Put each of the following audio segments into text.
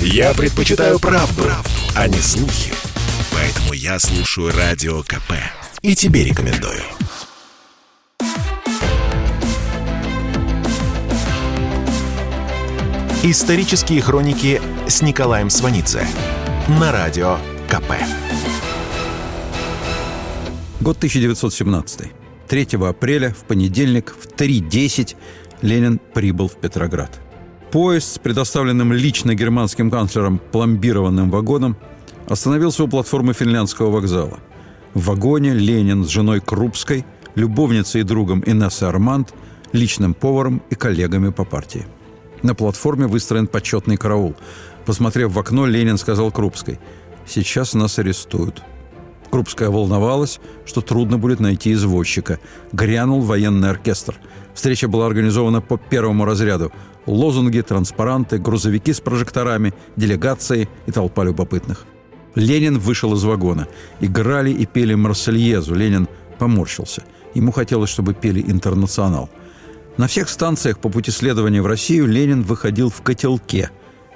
Я предпочитаю правду, правду, а не слухи. Поэтому я слушаю Радио КП. И тебе рекомендую. Исторические хроники с Николаем Сванидзе на Радио КП. Год 1917. 3 апреля, в понедельник, в 3.10 Ленин прибыл в Петроград. Поезд с предоставленным лично германским канцлером пломбированным вагоном остановился у платформы финляндского вокзала. В вагоне Ленин с женой Крупской, любовницей и другом Инессой Арманд, личным поваром и коллегами по партии. На платформе выстроен почетный караул. Посмотрев в окно, Ленин сказал Крупской, «Сейчас нас арестуют». Крупская волновалась, что трудно будет найти извозчика. Грянул военный оркестр. Встреча была организована по первому разряду. Лозунги, транспаранты, грузовики с прожекторами, делегации и толпа любопытных. Ленин вышел из вагона. Играли и пели «Марсельезу». Ленин поморщился. Ему хотелось, чтобы пели «Интернационал». На всех станциях по пути следования в Россию Ленин выходил в котелке.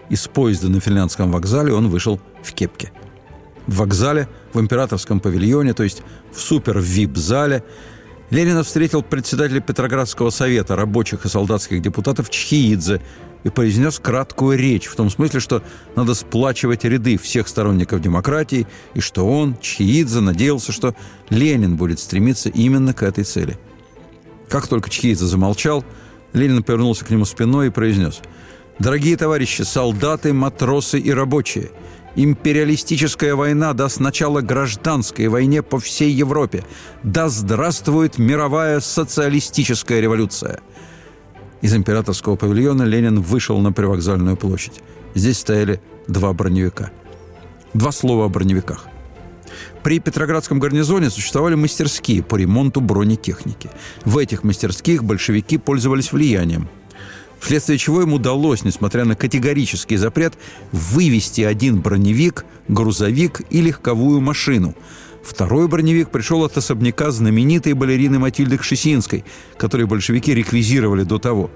Из поезда на финляндском вокзале он вышел в кепке. В вокзале, в императорском павильоне, то есть в супер-вип-зале, Ленина встретил председателя Петроградского совета рабочих и солдатских депутатов Чхиидзе и произнес краткую речь в том смысле, что надо сплачивать ряды всех сторонников демократии и что он, Чхиидзе, надеялся, что Ленин будет стремиться именно к этой цели. Как только Чхиидзе замолчал, Ленин повернулся к нему спиной и произнес «Дорогие товарищи, солдаты, матросы и рабочие – Империалистическая война даст начало гражданской войне по всей Европе. Да здравствует мировая социалистическая революция. Из императорского павильона Ленин вышел на привокзальную площадь. Здесь стояли два броневика. Два слова о броневиках. При Петроградском гарнизоне существовали мастерские по ремонту бронетехники. В этих мастерских большевики пользовались влиянием – вследствие чего им удалось, несмотря на категорический запрет, вывести один броневик, грузовик и легковую машину. Второй броневик пришел от особняка знаменитой балерины Матильды Кшесинской, которую большевики реквизировали до того.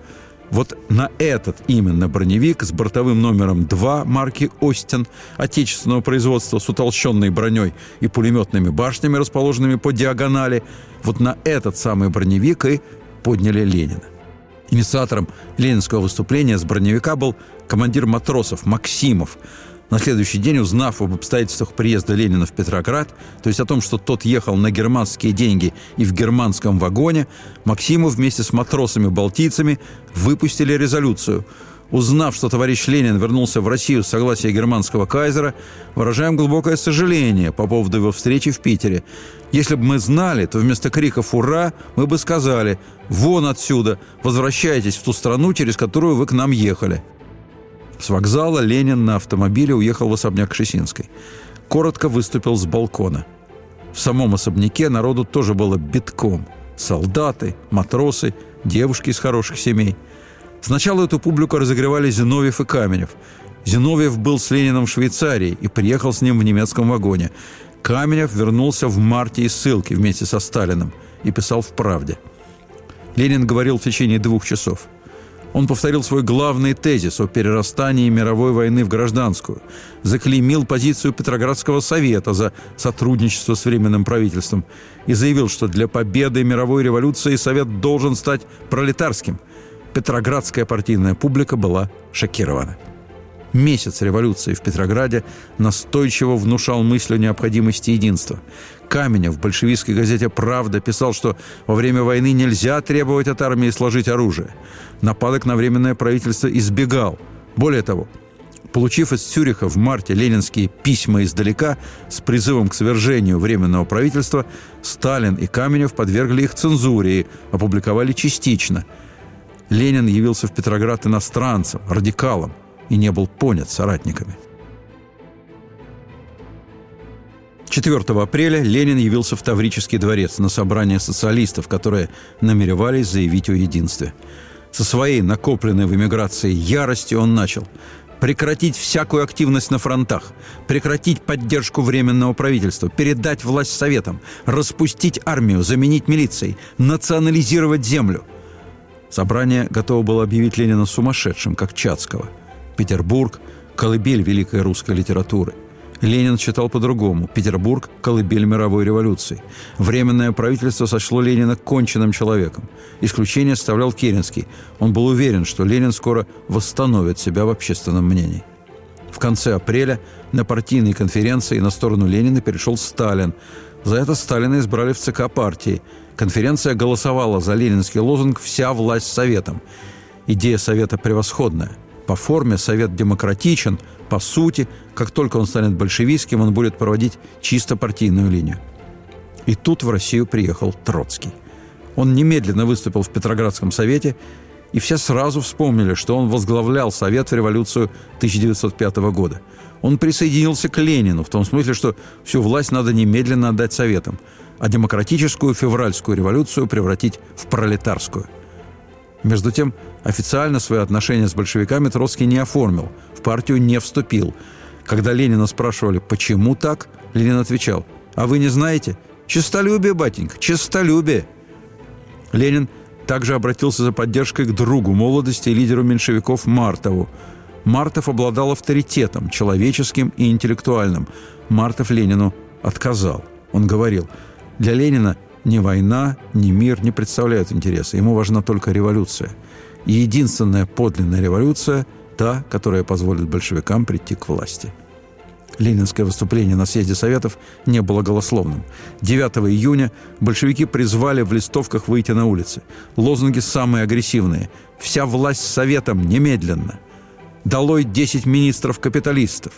Вот на этот именно броневик с бортовым номером 2 марки «Остин» отечественного производства с утолщенной броней и пулеметными башнями, расположенными по диагонали, вот на этот самый броневик и подняли Ленина. Инициатором ленинского выступления с броневика был командир матросов Максимов. На следующий день, узнав об обстоятельствах приезда Ленина в Петроград, то есть о том, что тот ехал на германские деньги и в германском вагоне, Максимов вместе с матросами-балтийцами выпустили резолюцию – Узнав, что товарищ Ленин вернулся в Россию с согласия германского кайзера, выражаем глубокое сожаление по поводу его встречи в Питере. Если бы мы знали, то вместо криков «Ура!» мы бы сказали «Вон отсюда! Возвращайтесь в ту страну, через которую вы к нам ехали!» С вокзала Ленин на автомобиле уехал в особняк Шесинской. Коротко выступил с балкона. В самом особняке народу тоже было битком. Солдаты, матросы, девушки из хороших семей – Сначала эту публику разогревали Зиновьев и Каменев. Зиновьев был с Лениным в Швейцарии и приехал с ним в немецком вагоне. Каменев вернулся в марте из ссылки вместе со Сталиным и писал в «Правде». Ленин говорил в течение двух часов. Он повторил свой главный тезис о перерастании мировой войны в гражданскую, заклеймил позицию Петроградского совета за сотрудничество с Временным правительством и заявил, что для победы мировой революции Совет должен стать пролетарским – петроградская партийная публика была шокирована. Месяц революции в Петрограде настойчиво внушал мысль о необходимости единства. Каменев в большевистской газете «Правда» писал, что во время войны нельзя требовать от армии сложить оружие. Нападок на Временное правительство избегал. Более того, Получив из Цюриха в марте ленинские письма издалека с призывом к свержению Временного правительства, Сталин и Каменев подвергли их цензуре и опубликовали частично – Ленин явился в Петроград иностранцем, радикалом и не был понят соратниками. 4 апреля Ленин явился в Таврический дворец на собрание социалистов, которые намеревались заявить о единстве. Со своей накопленной в эмиграции яростью он начал прекратить всякую активность на фронтах, прекратить поддержку Временного правительства, передать власть Советам, распустить армию, заменить милицией, национализировать землю – Собрание готово было объявить Ленина сумасшедшим, как Чацкого. Петербург, колыбель великой русской литературы. Ленин считал по-другому. Петербург – колыбель мировой революции. Временное правительство сочло Ленина конченным человеком. Исключение составлял Керенский. Он был уверен, что Ленин скоро восстановит себя в общественном мнении. В конце апреля на партийной конференции на сторону Ленина перешел Сталин. За это Сталина избрали в ЦК партии. Конференция голосовала за ленинский лозунг «Вся власть Советом». Идея Совета превосходная. По форме Совет демократичен, по сути, как только он станет большевистским, он будет проводить чисто партийную линию. И тут в Россию приехал Троцкий. Он немедленно выступил в Петроградском совете, и все сразу вспомнили, что он возглавлял Совет в революцию 1905 года. Он присоединился к Ленину в том смысле, что всю власть надо немедленно отдать Советам, а демократическую февральскую революцию превратить в пролетарскую. Между тем, официально свои отношения с большевиками Троцкий не оформил, в партию не вступил. Когда Ленина спрашивали, почему так, Ленин отвечал, а вы не знаете? Честолюбие, батенька, честолюбие. Ленин также обратился за поддержкой к другу молодости и лидеру меньшевиков Мартову. Мартов обладал авторитетом, человеческим и интеллектуальным. Мартов Ленину отказал. Он говорил, для Ленина ни война, ни мир не представляют интереса. Ему важна только революция. И единственная подлинная революция – та, которая позволит большевикам прийти к власти. Ленинское выступление на съезде Советов не было голословным. 9 июня большевики призвали в листовках выйти на улицы. Лозунги самые агрессивные. «Вся власть Советом немедленно!» «Долой 10 министров-капиталистов!»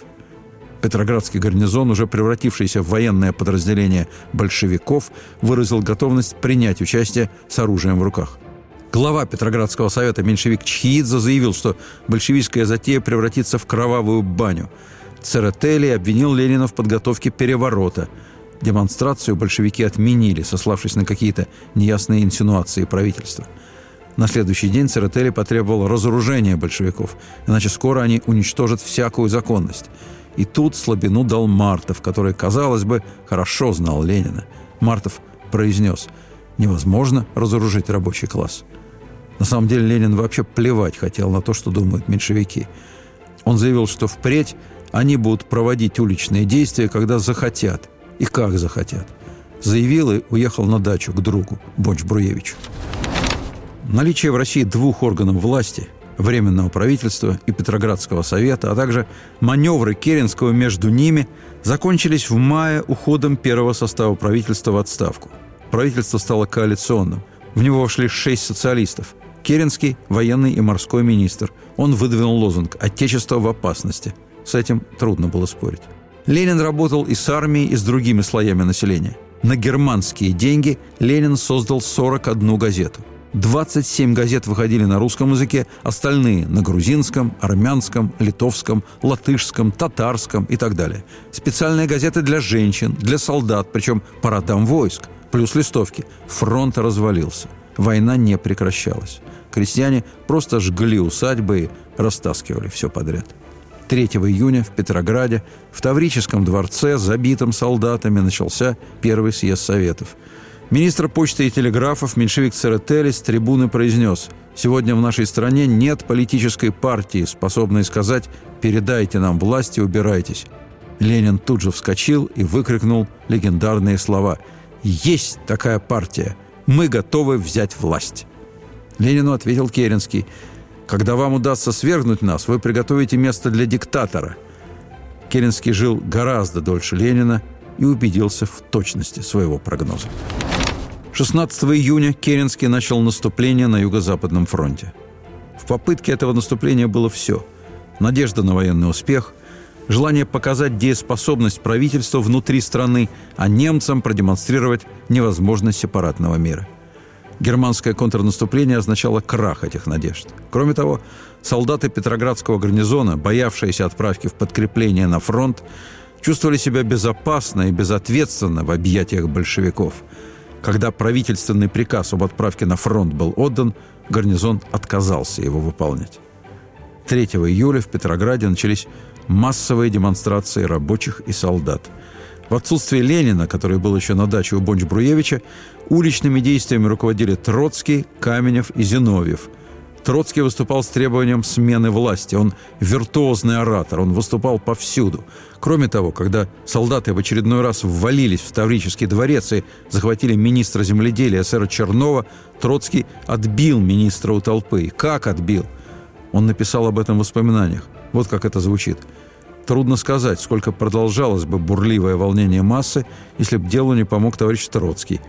Петроградский гарнизон, уже превратившийся в военное подразделение большевиков, выразил готовность принять участие с оружием в руках. Глава Петроградского совета меньшевик Чхиидзе заявил, что большевистская затея превратится в кровавую баню. Церетели обвинил Ленина в подготовке переворота. Демонстрацию большевики отменили, сославшись на какие-то неясные инсинуации правительства. На следующий день Церетели потребовал разоружения большевиков, иначе скоро они уничтожат всякую законность. И тут слабину дал Мартов, который, казалось бы, хорошо знал Ленина. Мартов произнес «Невозможно разоружить рабочий класс». На самом деле Ленин вообще плевать хотел на то, что думают меньшевики. Он заявил, что впредь они будут проводить уличные действия, когда захотят и как захотят. Заявил и уехал на дачу к другу, Бонч-Бруевичу. Наличие в России двух органов власти – Временного правительства и Петроградского совета, а также маневры Керенского между ними закончились в мае уходом первого состава правительства в отставку. Правительство стало коалиционным. В него вошли шесть социалистов. Керенский – военный и морской министр. Он выдвинул лозунг «Отечество в опасности». С этим трудно было спорить. Ленин работал и с армией, и с другими слоями населения. На германские деньги Ленин создал 41 газету – 27 газет выходили на русском языке, остальные – на грузинском, армянском, литовском, латышском, татарском и так далее. Специальные газеты для женщин, для солдат, причем по родам войск, плюс листовки. Фронт развалился. Война не прекращалась. Крестьяне просто жгли усадьбы и растаскивали все подряд. 3 июня в Петрограде в Таврическом дворце, забитом солдатами, начался первый съезд Советов – Министр почты и телеграфов меньшевик Церетели с трибуны произнес «Сегодня в нашей стране нет политической партии, способной сказать «передайте нам власть и убирайтесь». Ленин тут же вскочил и выкрикнул легендарные слова «Есть такая партия! Мы готовы взять власть!» Ленину ответил Керенский «Когда вам удастся свергнуть нас, вы приготовите место для диктатора». Керенский жил гораздо дольше Ленина и убедился в точности своего прогноза. 16 июня Керенский начал наступление на Юго-Западном фронте. В попытке этого наступления было все. Надежда на военный успех, желание показать дееспособность правительства внутри страны, а немцам продемонстрировать невозможность сепаратного мира. Германское контрнаступление означало крах этих надежд. Кроме того, солдаты Петроградского гарнизона, боявшиеся отправки в подкрепление на фронт, чувствовали себя безопасно и безответственно в объятиях большевиков – когда правительственный приказ об отправке на фронт был отдан, гарнизон отказался его выполнять. 3 июля в Петрограде начались массовые демонстрации рабочих и солдат. В отсутствие Ленина, который был еще на даче у Бонч-Бруевича, уличными действиями руководили Троцкий, Каменев и Зиновьев. Троцкий выступал с требованием смены власти. Он виртуозный оратор, он выступал повсюду. Кроме того, когда солдаты в очередной раз ввалились в Таврический дворец и захватили министра земледелия сэра Чернова, Троцкий отбил министра у толпы. Как отбил? Он написал об этом в воспоминаниях. Вот как это звучит. Трудно сказать, сколько продолжалось бы бурливое волнение массы, если бы делу не помог товарищ Троцкий.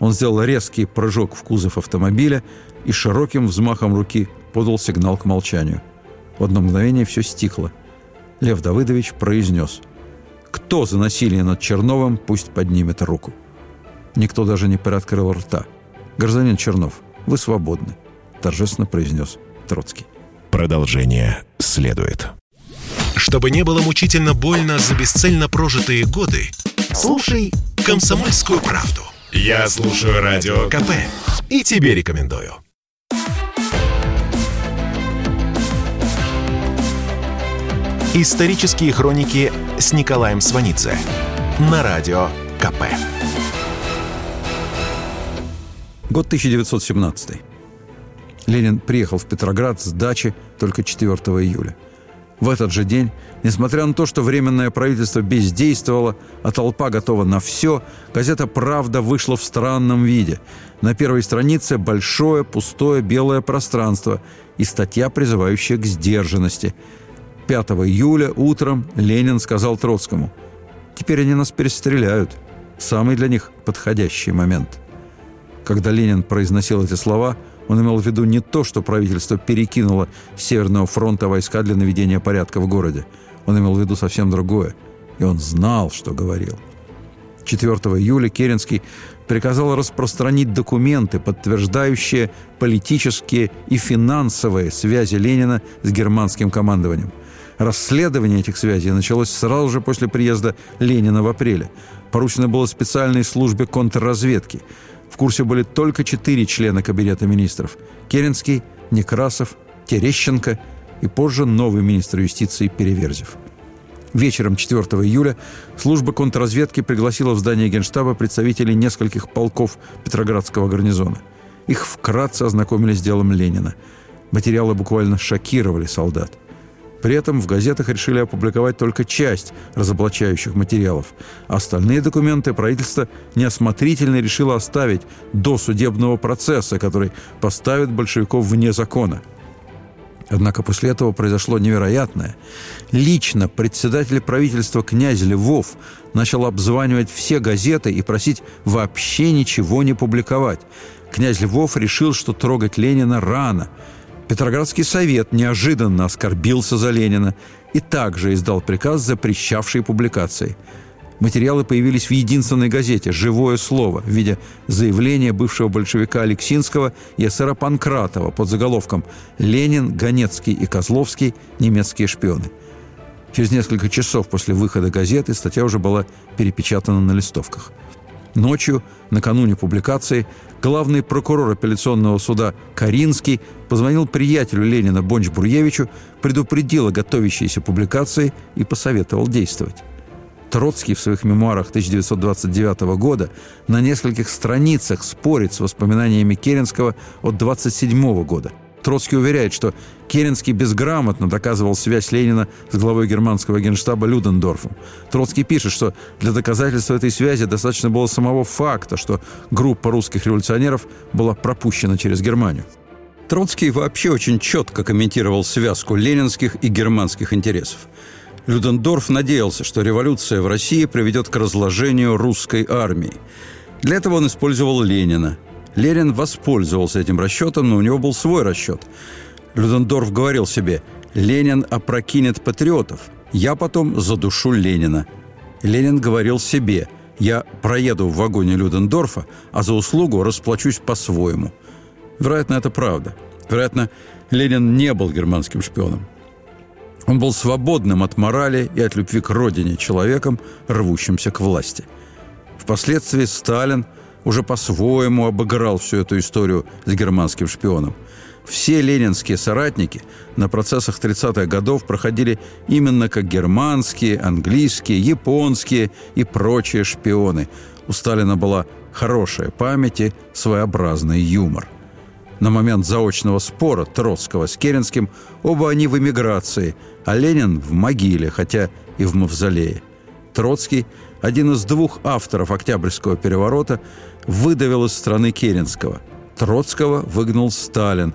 Он сделал резкий прыжок в кузов автомобиля и широким взмахом руки подал сигнал к молчанию. В одно мгновение все стихло. Лев Давыдович произнес «Кто за насилие над Черновым, пусть поднимет руку». Никто даже не приоткрыл рта. «Гражданин Чернов, вы свободны», – торжественно произнес Троцкий. Продолжение следует. Чтобы не было мучительно больно за бесцельно прожитые годы, слушай «Комсомольскую правду». Я слушаю Радио КП и тебе рекомендую. Исторические хроники с Николаем Сванидзе на Радио КП. Год 1917. Ленин приехал в Петроград с дачи только 4 июля. В этот же день, несмотря на то, что Временное правительство бездействовало, а толпа готова на все, газета «Правда» вышла в странном виде. На первой странице большое пустое белое пространство и статья, призывающая к сдержанности – 5 июля утром Ленин сказал Троцкому, «Теперь они нас перестреляют. Самый для них подходящий момент». Когда Ленин произносил эти слова, он имел в виду не то, что правительство перекинуло с Северного фронта войска для наведения порядка в городе. Он имел в виду совсем другое. И он знал, что говорил. 4 июля Керенский приказал распространить документы, подтверждающие политические и финансовые связи Ленина с германским командованием – Расследование этих связей началось сразу же после приезда Ленина в апреле. Поручено было специальной службе контрразведки. В курсе были только четыре члена Кабинета министров – Керенский, Некрасов, Терещенко и позже новый министр юстиции Переверзев. Вечером 4 июля служба контрразведки пригласила в здание Генштаба представителей нескольких полков Петроградского гарнизона. Их вкратце ознакомили с делом Ленина. Материалы буквально шокировали солдат – при этом в газетах решили опубликовать только часть разоблачающих материалов. Остальные документы правительство неосмотрительно решило оставить до судебного процесса, который поставит большевиков вне закона. Однако после этого произошло невероятное. Лично председатель правительства князь Львов начал обзванивать все газеты и просить вообще ничего не публиковать. Князь Львов решил, что трогать Ленина рано – Петроградский совет неожиданно оскорбился за Ленина и также издал приказ, запрещавший публикации. Материалы появились в единственной газете «Живое слово» в виде заявления бывшего большевика Алексинского и эсера Панкратова под заголовком «Ленин, Ганецкий и Козловский. Немецкие шпионы». Через несколько часов после выхода газеты статья уже была перепечатана на листовках – Ночью, накануне публикации, главный прокурор апелляционного суда Каринский позвонил приятелю Ленина Бонч-Бурьевичу, предупредил о готовящейся публикации и посоветовал действовать. Троцкий в своих мемуарах 1929 года на нескольких страницах спорит с воспоминаниями Керенского от 27 года – Троцкий уверяет, что Керенский безграмотно доказывал связь Ленина с главой германского генштаба Людендорфом. Троцкий пишет, что для доказательства этой связи достаточно было самого факта, что группа русских революционеров была пропущена через Германию. Троцкий вообще очень четко комментировал связку ленинских и германских интересов. Людендорф надеялся, что революция в России приведет к разложению русской армии. Для этого он использовал Ленина – Ленин воспользовался этим расчетом, но у него был свой расчет. Людендорф говорил себе «Ленин опрокинет патриотов, я потом задушу Ленина». Ленин говорил себе «Я проеду в вагоне Людендорфа, а за услугу расплачусь по-своему». Вероятно, это правда. Вероятно, Ленин не был германским шпионом. Он был свободным от морали и от любви к родине человеком, рвущимся к власти. Впоследствии Сталин – уже по-своему обыграл всю эту историю с германским шпионом. Все ленинские соратники на процессах 30-х годов проходили именно как германские, английские, японские и прочие шпионы. У Сталина была хорошая память и своеобразный юмор. На момент заочного спора Троцкого с Керенским оба они в эмиграции, а Ленин в могиле, хотя и в мавзолее. Троцкий, один из двух авторов Октябрьского переворота, выдавил из страны Керенского. Троцкого выгнал Сталин.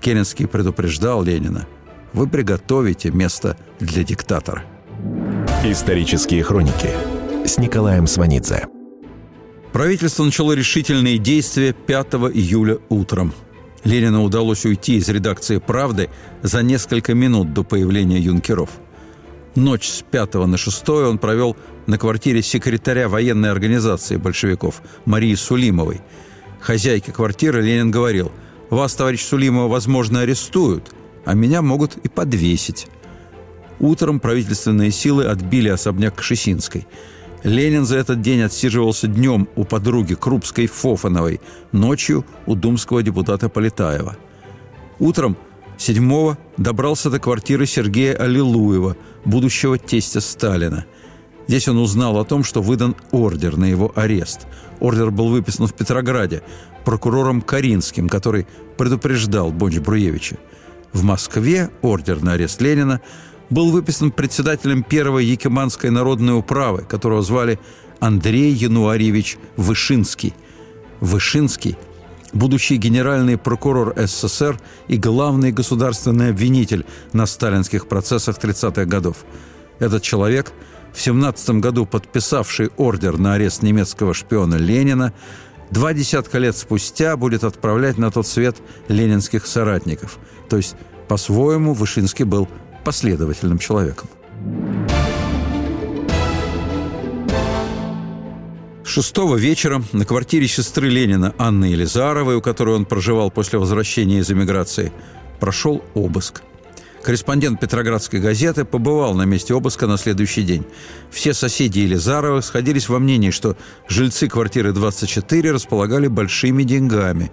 Керенский предупреждал Ленина. «Вы приготовите место для диктатора». Исторические хроники с Николаем Сванидзе. Правительство начало решительные действия 5 июля утром. Ленину удалось уйти из редакции «Правды» за несколько минут до появления юнкеров. Ночь с 5 на 6 он провел на квартире секретаря военной организации большевиков Марии Сулимовой. Хозяйке квартиры Ленин говорил, «Вас, товарищ Сулимова, возможно, арестуют, а меня могут и подвесить». Утром правительственные силы отбили особняк Кшесинской. Ленин за этот день отсиживался днем у подруги Крупской Фофановой, ночью у думского депутата Полетаева. Утром 7 добрался до квартиры Сергея Аллилуева, будущего тестя Сталина. Здесь он узнал о том, что выдан ордер на его арест. Ордер был выписан в Петрограде прокурором Каринским, который предупреждал Бонч-Бруевича. В Москве ордер на арест Ленина был выписан председателем первой Якиманской народной управы, которого звали Андрей Януарьевич Вышинский. Вышинский – будущий генеральный прокурор СССР и главный государственный обвинитель на сталинских процессах 30-х годов. Этот человек, в 17 году подписавший ордер на арест немецкого шпиона Ленина, два десятка лет спустя будет отправлять на тот свет ленинских соратников. То есть, по-своему, Вышинский был последовательным человеком. Шестого вечера на квартире сестры Ленина Анны Елизаровой, у которой он проживал после возвращения из эмиграции, прошел обыск. Корреспондент Петроградской газеты побывал на месте обыска на следующий день. Все соседи Елизарова сходились во мнении, что жильцы квартиры 24 располагали большими деньгами.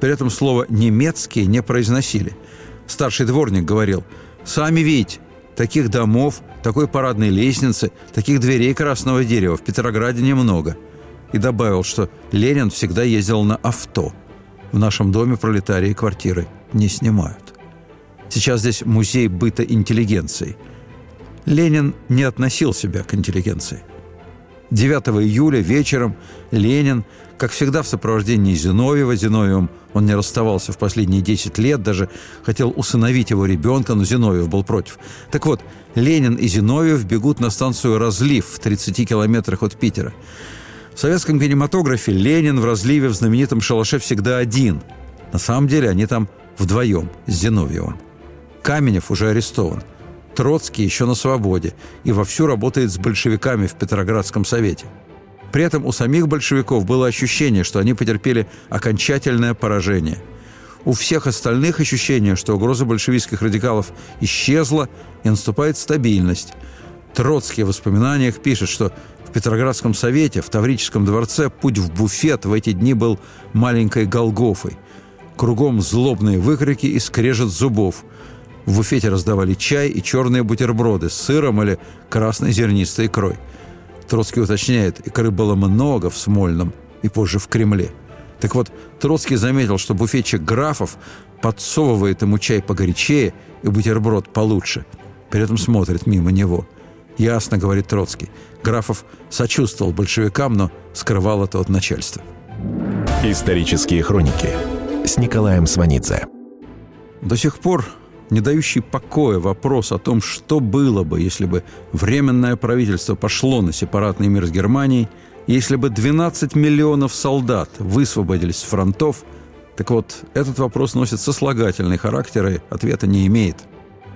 При этом слово «немецкие» не произносили. Старший дворник говорил – Сами видите, таких домов, такой парадной лестницы, таких дверей красного дерева в Петрограде немного. И добавил, что Ленин всегда ездил на авто. В нашем доме пролетарии квартиры не снимают. Сейчас здесь музей быта интеллигенции. Ленин не относил себя к интеллигенции. 9 июля вечером Ленин, как всегда в сопровождении Зиновьева, Зиновьевым он не расставался в последние 10 лет, даже хотел усыновить его ребенка, но Зиновьев был против. Так вот, Ленин и Зиновьев бегут на станцию «Разлив» в 30 километрах от Питера. В советском кинематографе Ленин в «Разливе» в знаменитом шалаше всегда один. На самом деле они там вдвоем с Зиновьевым. Каменев уже арестован. Троцкий еще на свободе и вовсю работает с большевиками в Петроградском совете – при этом у самих большевиков было ощущение, что они потерпели окончательное поражение. У всех остальных ощущение, что угроза большевистских радикалов исчезла и наступает стабильность. Троцкий в воспоминаниях пишет, что в Петроградском совете, в Таврическом дворце путь в буфет в эти дни был маленькой Голгофой. Кругом злобные выкрики и скрежет зубов. В буфете раздавали чай и черные бутерброды с сыром или красной зернистой икрой – Троцкий уточняет, икры было много в Смольном и позже в Кремле. Так вот, Троцкий заметил, что буфетчик Графов подсовывает ему чай погорячее и бутерброд получше. При этом смотрит мимо него. Ясно, говорит Троцкий. Графов сочувствовал большевикам, но скрывал это от начальства. Исторические хроники с Николаем Сванидзе. До сих пор не дающий покоя вопрос о том, что было бы, если бы Временное правительство пошло на сепаратный мир с Германией, если бы 12 миллионов солдат высвободились с фронтов, так вот, этот вопрос носит сослагательный характер и ответа не имеет.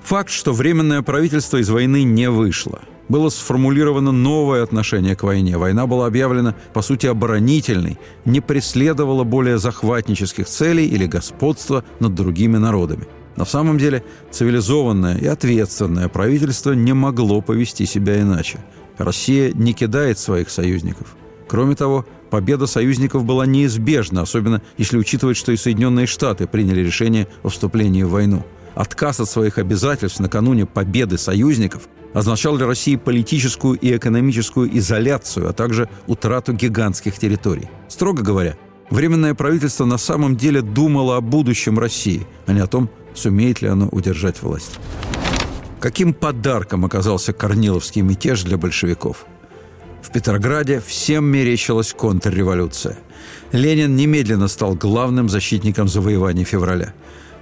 Факт, что Временное правительство из войны не вышло. Было сформулировано новое отношение к войне. Война была объявлена, по сути, оборонительной, не преследовала более захватнических целей или господства над другими народами. На самом деле цивилизованное и ответственное правительство не могло повести себя иначе. Россия не кидает своих союзников. Кроме того, победа союзников была неизбежна, особенно если учитывать, что и Соединенные Штаты приняли решение о вступлении в войну. Отказ от своих обязательств накануне победы союзников означал для России политическую и экономическую изоляцию, а также утрату гигантских территорий. Строго говоря, Временное правительство на самом деле думало о будущем России, а не о том, сумеет ли оно удержать власть. Каким подарком оказался Корниловский мятеж для большевиков? В Петрограде всем мерещилась контрреволюция. Ленин немедленно стал главным защитником завоевания февраля.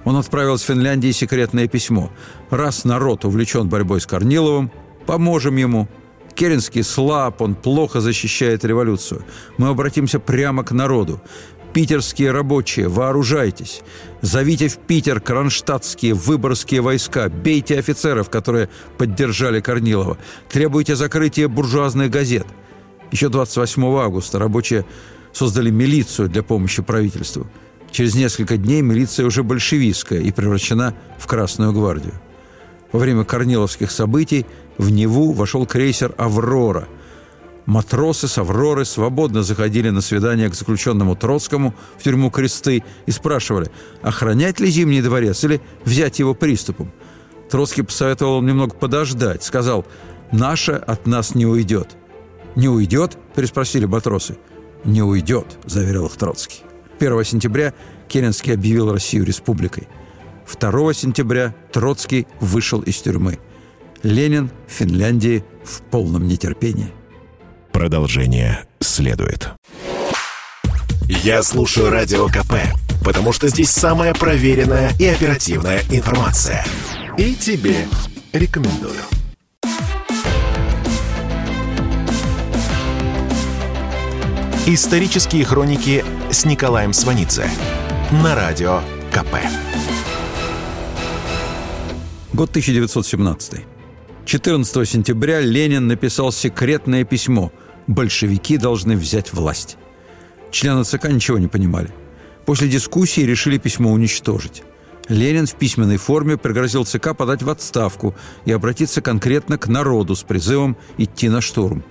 Он отправил с Финляндии секретное письмо. «Раз народ увлечен борьбой с Корниловым, поможем ему. Керенский слаб, он плохо защищает революцию. Мы обратимся прямо к народу. Питерские рабочие, вооружайтесь. Зовите в Питер кронштадтские, выборгские войска. Бейте офицеров, которые поддержали Корнилова. Требуйте закрытия буржуазных газет. Еще 28 августа рабочие создали милицию для помощи правительству. Через несколько дней милиция уже большевистская и превращена в Красную гвардию. Во время корниловских событий в Неву вошел крейсер «Аврора», Матросы с «Авроры» свободно заходили на свидание к заключенному Троцкому в тюрьму Кресты и спрашивали, охранять ли Зимний дворец или взять его приступом. Троцкий посоветовал им немного подождать. Сказал, «Наша от нас не уйдет». «Не уйдет?» – переспросили матросы. «Не уйдет», – заверил их Троцкий. 1 сентября Керенский объявил Россию республикой. 2 сентября Троцкий вышел из тюрьмы. Ленин в Финляндии в полном нетерпении. Продолжение следует. Я слушаю Радио КП, потому что здесь самая проверенная и оперативная информация. И тебе рекомендую. Исторические хроники с Николаем Сванидзе на Радио КП. Год 1917. 14 сентября Ленин написал секретное письмо – большевики должны взять власть. Члены ЦК ничего не понимали. После дискуссии решили письмо уничтожить. Ленин в письменной форме пригрозил ЦК подать в отставку и обратиться конкретно к народу с призывом идти на штурм.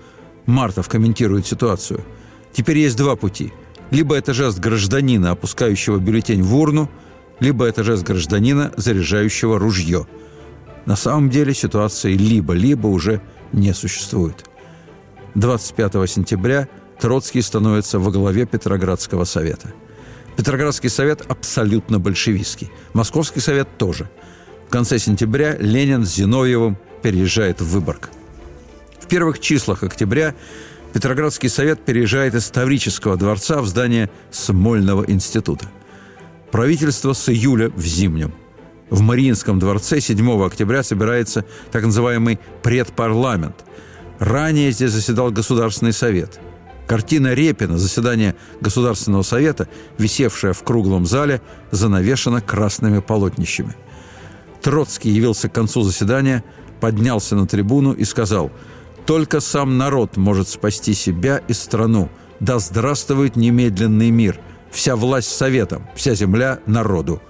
Мартов комментирует ситуацию. Теперь есть два пути. Либо это жест гражданина, опускающего бюллетень в урну, либо это жест гражданина, заряжающего ружье. На самом деле ситуации либо-либо уже не существует. 25 сентября Троцкий становится во главе Петроградского совета. Петроградский совет абсолютно большевистский. Московский совет тоже. В конце сентября Ленин с Зиновьевым переезжает в Выборг. В первых числах октября Петроградский совет переезжает из Таврического дворца в здание Смольного института. Правительство с июля в Зимнем. В Мариинском дворце 7 октября собирается так называемый предпарламент – Ранее здесь заседал Государственный совет. Картина Репина «Заседание Государственного совета», висевшая в круглом зале, занавешена красными полотнищами. Троцкий явился к концу заседания, поднялся на трибуну и сказал «Только сам народ может спасти себя и страну. Да здравствует немедленный мир! Вся власть советом, вся земля народу!»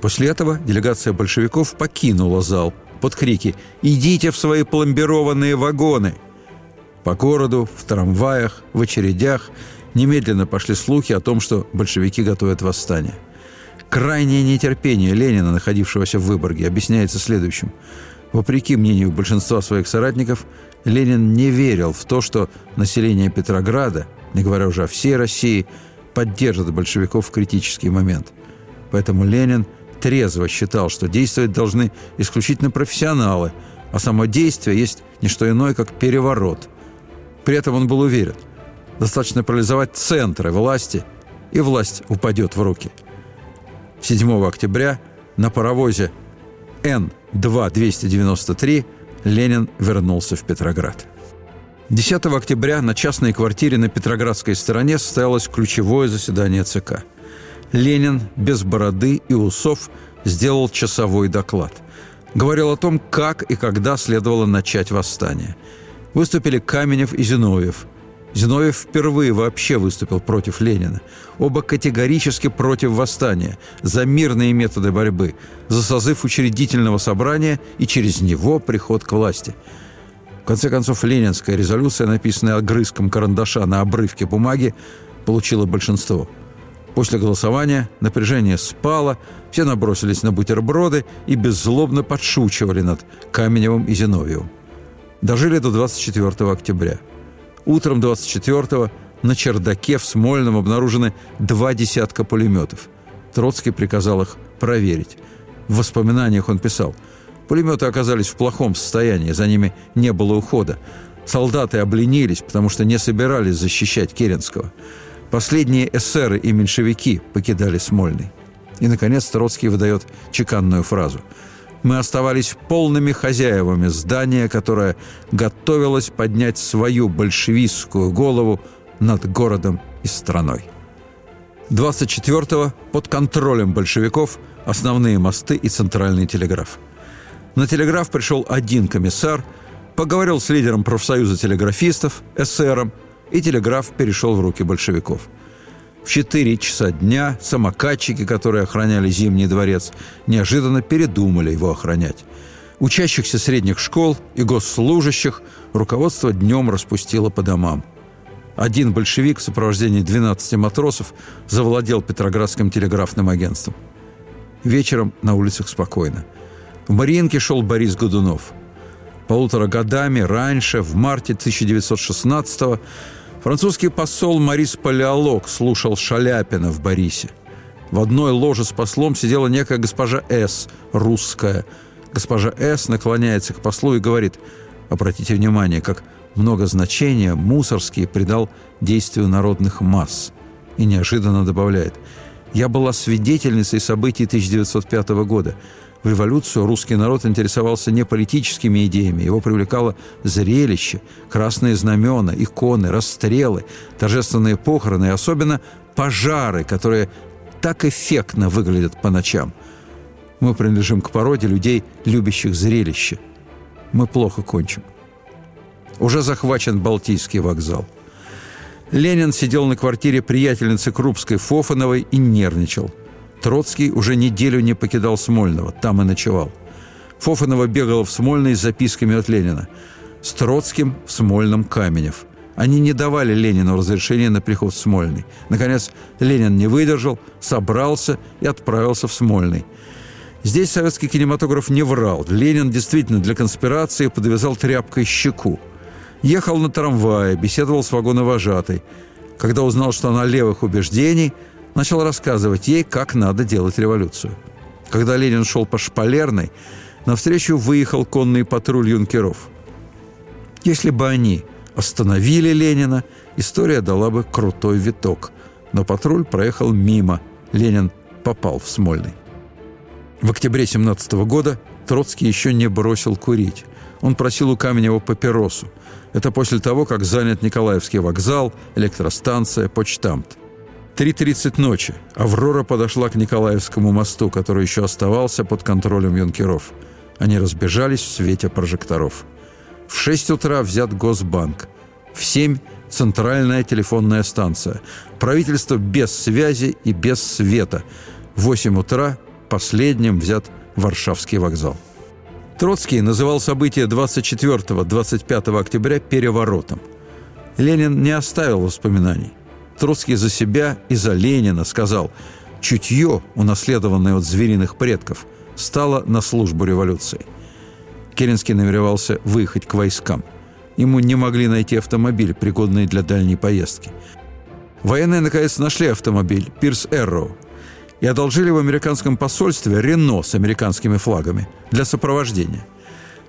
После этого делегация большевиков покинула зал – под крики «Идите в свои пломбированные вагоны!». По городу, в трамваях, в очередях немедленно пошли слухи о том, что большевики готовят восстание. Крайнее нетерпение Ленина, находившегося в Выборге, объясняется следующим. Вопреки мнению большинства своих соратников, Ленин не верил в то, что население Петрограда, не говоря уже о всей России, поддержит большевиков в критический момент. Поэтому Ленин – трезво считал, что действовать должны исключительно профессионалы, а само действие есть не что иное, как переворот. При этом он был уверен, достаточно парализовать центры власти, и власть упадет в руки. 7 октября на паровозе Н-2-293 Ленин вернулся в Петроград. 10 октября на частной квартире на Петроградской стороне состоялось ключевое заседание ЦК – Ленин без бороды и усов сделал часовой доклад. Говорил о том, как и когда следовало начать восстание. Выступили Каменев и Зиновьев. Зиновьев впервые вообще выступил против Ленина. Оба категорически против восстания, за мирные методы борьбы, за созыв учредительного собрания и через него приход к власти. В конце концов, ленинская резолюция, написанная огрызком карандаша на обрывке бумаги, получила большинство – После голосования напряжение спало, все набросились на бутерброды и беззлобно подшучивали над Каменевым и Зиновьевым. Дожили до 24 октября. Утром 24-го на чердаке в Смольном обнаружены два десятка пулеметов. Троцкий приказал их проверить. В воспоминаниях он писал «Пулеметы оказались в плохом состоянии, за ними не было ухода. Солдаты обленились, потому что не собирались защищать Керенского. Последние эсеры и меньшевики покидали Смольный». И, наконец, Троцкий выдает чеканную фразу – мы оставались полными хозяевами здания, которое готовилось поднять свою большевистскую голову над городом и страной. 24-го под контролем большевиков основные мосты и центральный телеграф. На телеграф пришел один комиссар, поговорил с лидером профсоюза телеграфистов, эсером, и телеграф перешел в руки большевиков – в 4 часа дня самокатчики, которые охраняли Зимний дворец, неожиданно передумали его охранять. Учащихся средних школ и госслужащих руководство днем распустило по домам. Один большевик в сопровождении 12 матросов завладел Петроградским телеграфным агентством. Вечером на улицах спокойно. В Мариинке шел Борис Годунов. Полутора годами раньше, в марте 1916 года, Французский посол Марис Палеолог слушал Шаляпина в Борисе. В одной ложе с послом сидела некая госпожа С, русская. Госпожа С наклоняется к послу и говорит, обратите внимание, как много значения Мусорский придал действию народных масс. И неожиданно добавляет, я была свидетельницей событий 1905 года – в революцию русский народ интересовался не политическими идеями, его привлекало зрелище, красные знамена, иконы, расстрелы, торжественные похороны и особенно пожары, которые так эффектно выглядят по ночам. Мы принадлежим к породе людей, любящих зрелище. Мы плохо кончим. Уже захвачен Балтийский вокзал. Ленин сидел на квартире приятельницы Крупской Фофановой и нервничал – Троцкий уже неделю не покидал Смольного, там и ночевал. Фофанова бегала в Смольный с записками от Ленина. С Троцким в Смольном Каменев. Они не давали Ленину разрешения на приход в Смольный. Наконец, Ленин не выдержал, собрался и отправился в Смольный. Здесь советский кинематограф не врал. Ленин действительно для конспирации подвязал тряпкой щеку. Ехал на трамвае, беседовал с вагоновожатой. Когда узнал, что она левых убеждений – начал рассказывать ей, как надо делать революцию. Когда Ленин шел по Шпалерной, навстречу выехал конный патруль юнкеров. Если бы они остановили Ленина, история дала бы крутой виток. Но патруль проехал мимо. Ленин попал в Смольный. В октябре 17 года Троцкий еще не бросил курить. Он просил у Каменева папиросу. Это после того, как занят Николаевский вокзал, электростанция, почтамт. 3.30 ночи. Аврора подошла к Николаевскому мосту, который еще оставался под контролем юнкеров. Они разбежались в свете прожекторов. В 6 утра взят Госбанк. В 7 – центральная телефонная станция. Правительство без связи и без света. В 8 утра последним взят Варшавский вокзал. Троцкий называл события 24-25 октября переворотом. Ленин не оставил воспоминаний. Троцкий за себя и за Ленина сказал «Чутье, унаследованное от звериных предков, стало на службу революции». Керенский намеревался выехать к войскам. Ему не могли найти автомобиль, пригодный для дальней поездки. Военные, наконец, нашли автомобиль «Пирс Эрроу» и одолжили в американском посольстве Рено с американскими флагами для сопровождения.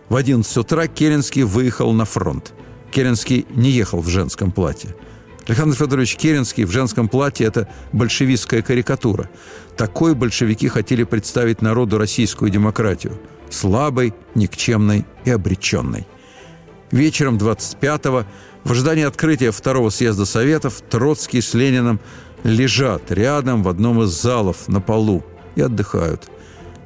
В 11 утра Керенский выехал на фронт. Керенский не ехал в женском платье – Александр Федорович Керенский в женском платье – это большевистская карикатура. Такой большевики хотели представить народу российскую демократию – слабой, никчемной и обреченной. Вечером 25-го, в ожидании открытия второго съезда Советов, Троцкий с Лениным лежат рядом в одном из залов на полу и отдыхают.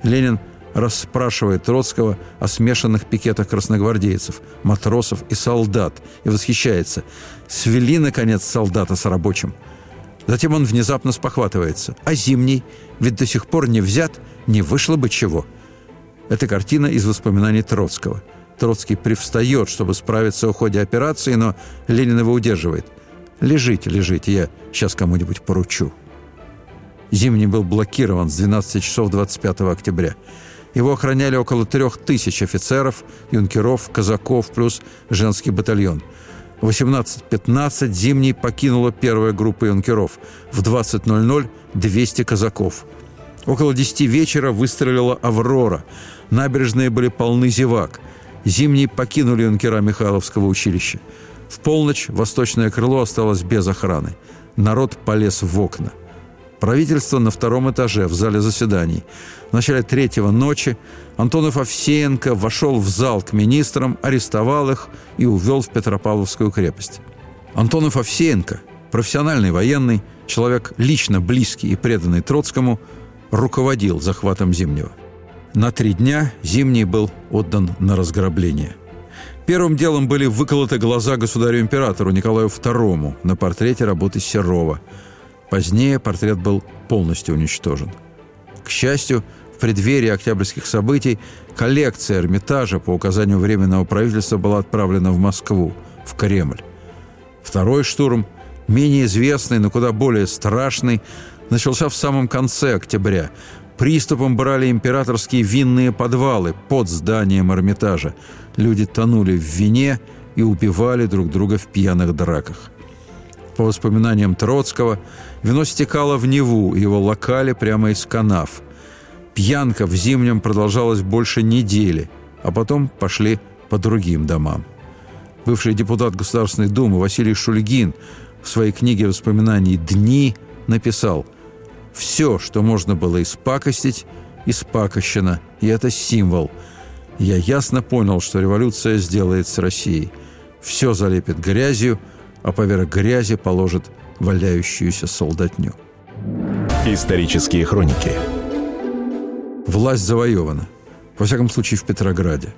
Ленин – расспрашивает Троцкого о смешанных пикетах красногвардейцев, матросов и солдат и восхищается. Свели, наконец, солдата с рабочим. Затем он внезапно спохватывается. А зимний? Ведь до сих пор не взят, не вышло бы чего. Это картина из воспоминаний Троцкого. Троцкий привстает, чтобы справиться о ходе операции, но Ленин его удерживает. «Лежите, лежите, я сейчас кому-нибудь поручу». Зимний был блокирован с 12 часов 25 октября. Его охраняли около трех тысяч офицеров, юнкеров, казаков, плюс женский батальон. В 18.15 Зимний покинула первая группа юнкеров. В 20.00 – 200 казаков. Около 10 вечера выстрелила «Аврора». Набережные были полны зевак. Зимний покинули юнкера Михайловского училища. В полночь восточное крыло осталось без охраны. Народ полез в окна. Правительство на втором этаже, в зале заседаний. В начале третьего ночи Антонов Овсеенко вошел в зал к министрам, арестовал их и увел в Петропавловскую крепость. Антонов Овсеенко, профессиональный военный, человек лично близкий и преданный Троцкому, руководил захватом Зимнего. На три дня Зимний был отдан на разграбление – Первым делом были выколоты глаза государю-императору Николаю II на портрете работы Серова. Позднее портрет был полностью уничтожен. К счастью, в преддверии октябрьских событий коллекция Эрмитажа по указанию Временного правительства была отправлена в Москву, в Кремль. Второй штурм, менее известный, но куда более страшный, начался в самом конце октября. Приступом брали императорские винные подвалы под зданием Эрмитажа – Люди тонули в вине и убивали друг друга в пьяных драках. По воспоминаниям Троцкого, вино стекало в Неву, его локали прямо из канав. Пьянка в Зимнем продолжалась больше недели, а потом пошли по другим домам. Бывший депутат Государственной Думы Василий Шульгин в своей книге воспоминаний «Дни» написал «Все, что можно было испакостить, испакощено, и это символ – я ясно понял, что революция сделает с Россией. Все залепит грязью, а поверх грязи положит валяющуюся солдатню. Исторические хроники Власть завоевана. Во всяком случае, в Петрограде.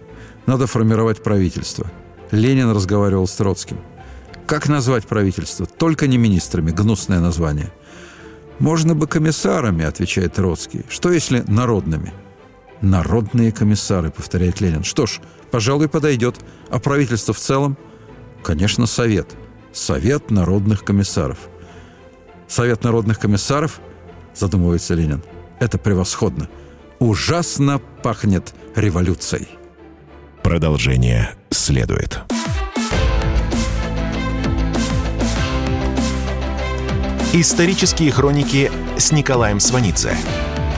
Надо формировать правительство. Ленин разговаривал с Троцким. Как назвать правительство? Только не министрами. Гнусное название. «Можно бы комиссарами», отвечает Троцкий. «Что если народными?» Народные комиссары, повторяет Ленин. Что ж, пожалуй, подойдет. А правительство в целом? Конечно, Совет. Совет народных комиссаров. Совет народных комиссаров, задумывается Ленин, это превосходно. Ужасно пахнет революцией. Продолжение следует. Исторические хроники с Николаем Сванидзе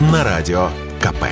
на радио КП.